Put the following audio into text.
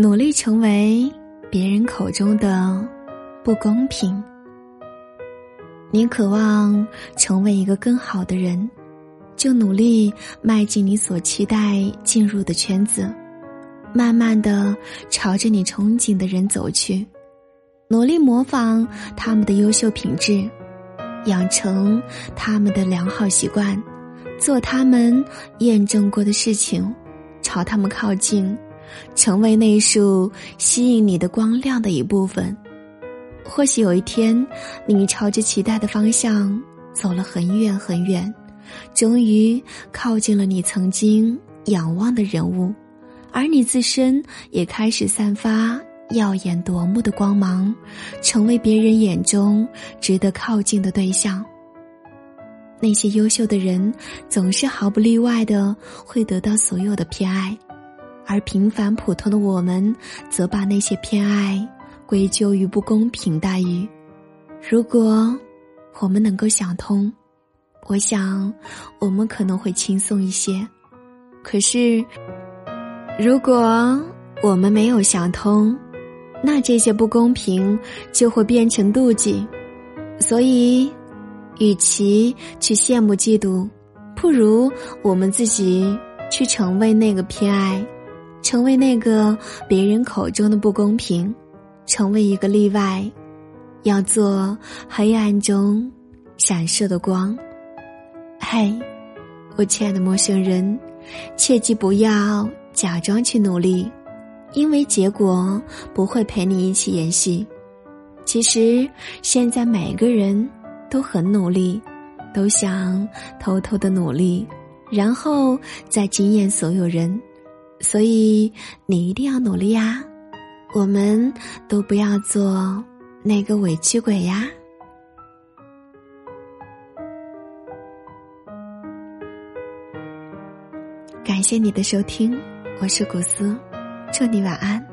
努力成为别人口中的不公平。你渴望成为一个更好的人，就努力迈进你所期待进入的圈子，慢慢的朝着你憧憬的人走去，努力模仿他们的优秀品质，养成他们的良好习惯，做他们验证过的事情，朝他们靠近。成为那束吸引你的光亮的一部分。或许有一天，你朝着期待的方向走了很远很远，终于靠近了你曾经仰望的人物，而你自身也开始散发耀眼夺目的光芒，成为别人眼中值得靠近的对象。那些优秀的人，总是毫不例外的会得到所有的偏爱。而平凡普通的我们，则把那些偏爱归咎于不公平待遇。如果我们能够想通，我想我们可能会轻松一些。可是，如果我们没有想通，那这些不公平就会变成妒忌。所以，与其去羡慕嫉妒，不如我们自己去成为那个偏爱。成为那个别人口中的不公平，成为一个例外，要做黑暗中闪烁的光。嘿，我亲爱的陌生人，切记不要假装去努力，因为结果不会陪你一起演戏。其实现在每个人都很努力，都想偷偷的努力，然后再惊艳所有人。所以你一定要努力呀！我们都不要做那个委屈鬼呀！感谢你的收听，我是古斯，祝你晚安。